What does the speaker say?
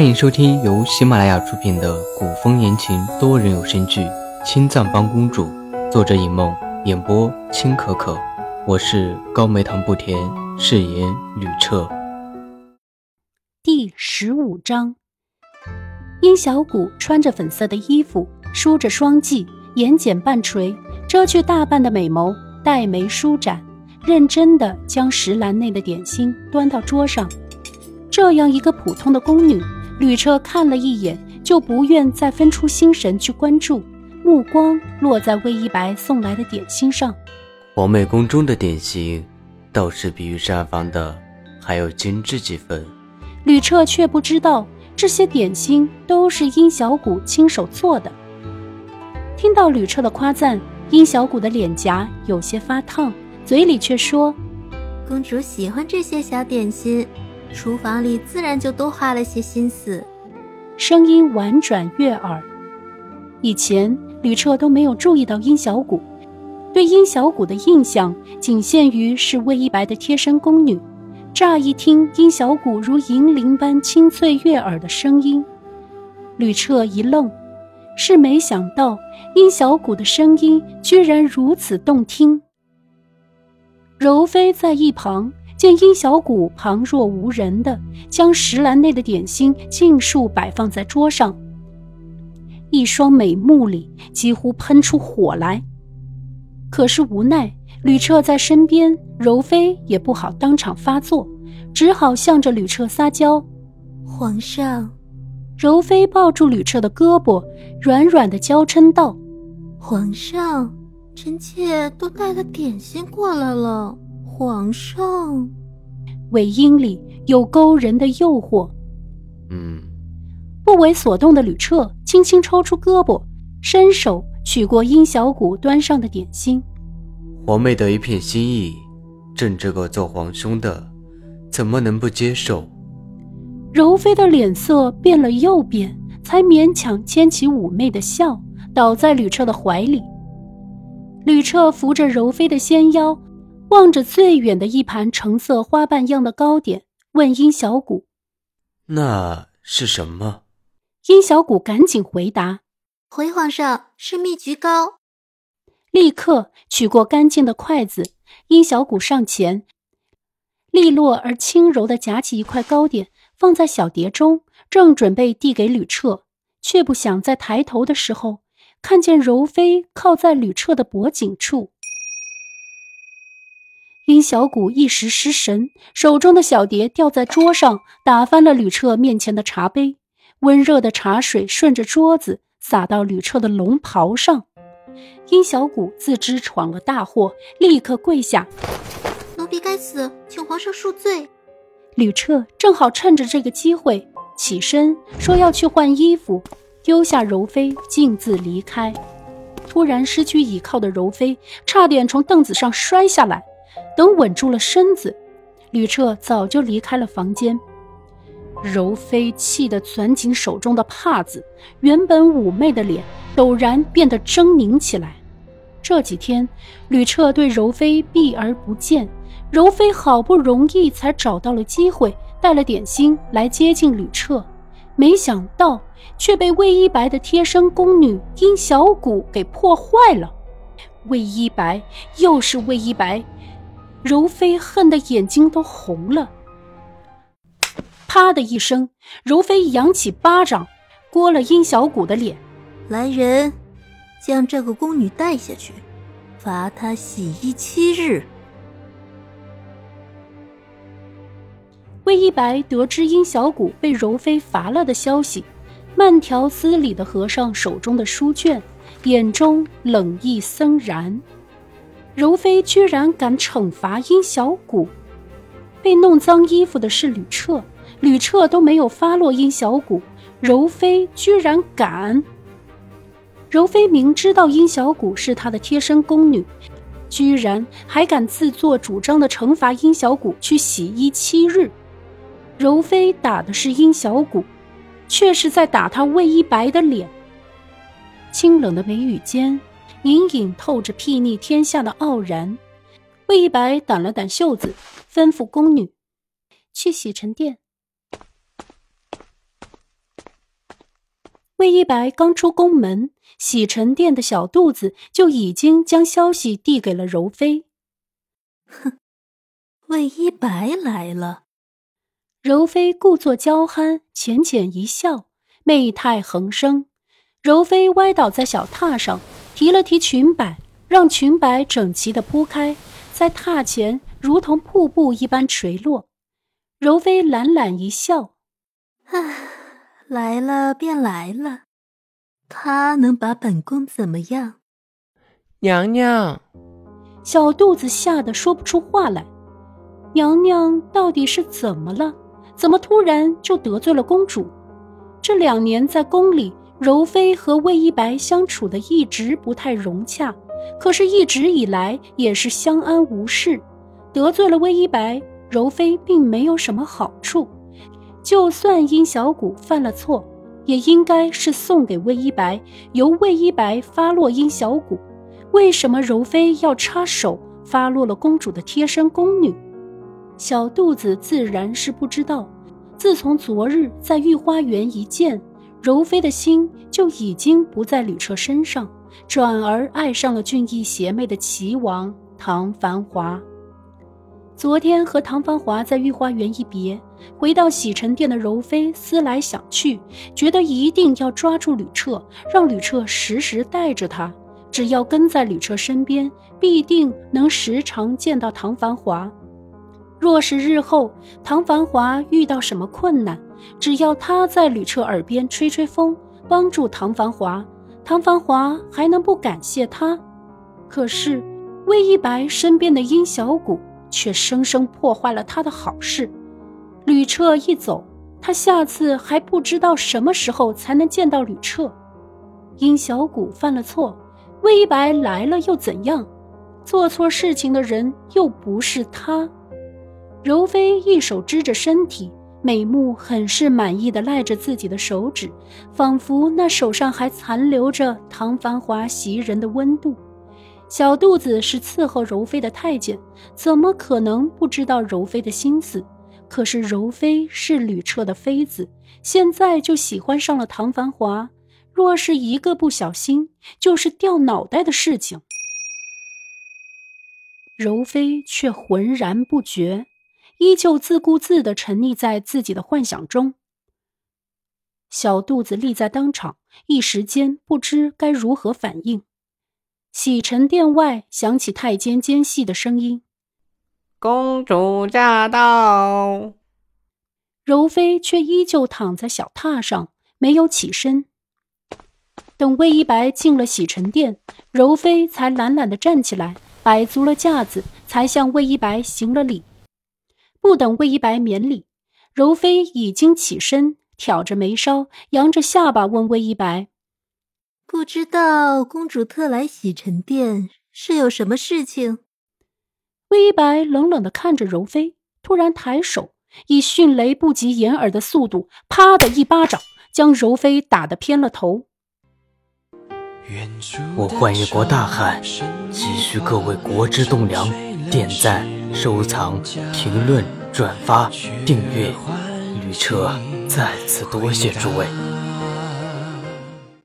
欢迎收听由喜马拉雅出品的古风言情多人有声剧《青藏帮公主》，作者尹梦，演播青可可。我是高梅糖不甜，饰演吕彻。第十五章，殷小谷穿着粉色的衣服，梳着双髻，眼睑半垂，遮去大半的美眸，黛眉舒展，认真的将石篮内的点心端到桌上。这样一个普通的宫女，吕彻看了一眼，就不愿再分出心神去关注，目光落在魏一白送来的点心上。皇美宫中的点心，倒是比御膳房的还要精致几分。吕彻却不知道，这些点心都是殷小谷亲手做的。听到吕彻的夸赞，殷小谷的脸颊有些发烫，嘴里却说：“公主喜欢这些小点心。”厨房里自然就多花了些心思，声音婉转悦耳。以前吕彻都没有注意到殷小谷，对殷小谷的印象仅限于是魏一白的贴身宫女。乍一听殷小谷如银铃般清脆悦耳的声音，吕彻一愣，是没想到殷小谷的声音居然如此动听。柔妃在一旁。见殷小谷旁若无人的将石篮内的点心尽数摆放在桌上，一双美目里几乎喷出火来。可是无奈吕彻在身边，柔妃也不好当场发作，只好向着吕彻撒娇：“皇上。”柔妃抱住吕彻的胳膊，软软的娇嗔道：“皇上，臣妾都带了点心过来了。”皇上，尾音里有勾人的诱惑。嗯，不为所动的吕彻轻轻抽出胳膊，伸手取过殷小谷端上的点心。皇妹的一片心意，朕这个做皇兄的，怎么能不接受？柔妃的脸色变了又变，才勉强牵起妩媚的笑，倒在吕彻的怀里。吕彻扶着柔妃的纤腰。望着最远的一盘橙色花瓣样的糕点，问殷小谷：“那是什么？”殷小谷赶紧回答：“回皇上，是蜜橘糕。”立刻取过干净的筷子，殷小谷上前，利落而轻柔地夹起一块糕点，放在小碟中，正准备递给吕彻，却不想在抬头的时候，看见柔妃靠在吕彻的脖颈处。殷小谷一时失神，手中的小碟掉在桌上，打翻了吕彻面前的茶杯。温热的茶水顺着桌子洒到吕彻的龙袍上。殷小谷自知闯了大祸，立刻跪下：“奴婢该死，请皇上恕罪。”吕彻正好趁着这个机会起身，说要去换衣服，丢下柔妃，径自离开。突然失去倚靠的柔妃差点从凳子上摔下来。等稳住了身子，吕彻早就离开了房间。柔妃气得攥紧手中的帕子，原本妩媚的脸陡然变得狰狞起来。这几天，吕彻对柔妃避而不见，柔妃好不容易才找到了机会，带了点心来接近吕彻，没想到却被魏一白的贴身宫女殷小谷给破坏了。魏一白，又是魏一白！柔妃恨得眼睛都红了，啪的一声，柔妃扬起巴掌，掴了殷小谷的脸。来人，将这个宫女带下去，罚她洗衣七日。魏一白得知殷小谷被柔妃罚了的消息，慢条斯理的合上手中的书卷，眼中冷意森然。柔妃居然敢惩罚殷小谷，被弄脏衣服的是吕彻，吕彻都没有发落殷小谷，柔妃居然敢！柔妃明知道殷小谷是她的贴身宫女，居然还敢自作主张的惩罚殷小谷去洗衣七日。柔妃打的是殷小谷，却是在打他魏一白的脸。清冷的眉宇间。隐隐透着睥睨天下的傲然。魏一白掸了掸袖子，吩咐宫女：“去洗尘殿。”魏一白刚出宫门，洗尘殿的小肚子就已经将消息递给了柔妃。哼，魏一白来了。柔妃故作娇憨，浅浅一笑，媚态横生。柔妃歪倒在小榻上，提了提裙摆，让裙摆整齐的铺开，在榻前如同瀑布一般垂落。柔妃懒懒一笑：“啊。”来了便来了，他能把本宫怎么样？娘娘，小肚子吓得说不出话来。娘娘到底是怎么了？怎么突然就得罪了公主？这两年在宫里，柔妃和魏一白相处的一直不太融洽，可是，一直以来也是相安无事。得罪了魏一白，柔妃并没有什么好处。就算殷小谷犯了错，也应该是送给魏一白，由魏一白发落殷小谷。为什么柔妃要插手发落了公主的贴身宫女？小肚子自然是不知道。自从昨日在御花园一见，柔妃的心就已经不在吕彻身上，转而爱上了俊逸邪魅的齐王唐繁华。昨天和唐繁华在御花园一别，回到洗尘殿的柔妃思来想去，觉得一定要抓住吕彻，让吕彻时时带着他。只要跟在吕彻身边，必定能时常见到唐繁华。若是日后唐繁华遇到什么困难，只要他在吕彻耳边吹吹风，帮助唐繁华，唐繁华还能不感谢他？可是魏一白身边的殷小谷。却生生破坏了他的好事。吕彻一走，他下次还不知道什么时候才能见到吕彻。殷小谷犯了错，魏一白来了又怎样？做错事情的人又不是他。柔妃一手支着身体，美目很是满意的赖着自己的手指，仿佛那手上还残留着唐繁华袭人的温度。小肚子是伺候柔妃的太监，怎么可能不知道柔妃的心思？可是柔妃是吕彻的妃子，现在就喜欢上了唐繁华，若是一个不小心，就是掉脑袋的事情。柔妃却浑然不觉，依旧自顾自的沉溺在自己的幻想中。小肚子立在当场，一时间不知该如何反应。洗尘殿外响起太监奸细的声音：“公主驾到。”柔妃却依旧躺在小榻上，没有起身。等魏一白进了洗尘殿，柔妃才懒懒的站起来，摆足了架子，才向魏一白行了礼。不等魏一白免礼，柔妃已经起身，挑着眉梢，扬着下巴问魏一白。不知道公主特来洗尘殿是有什么事情？魏一白冷冷的看着柔妃，突然抬手，以迅雷不及掩耳的速度，啪的一巴掌将柔妃打得偏了头。我幻一国大汉，急需各位国之栋梁点赞、收藏、评论、转发、订阅。旅车，再次多谢诸位。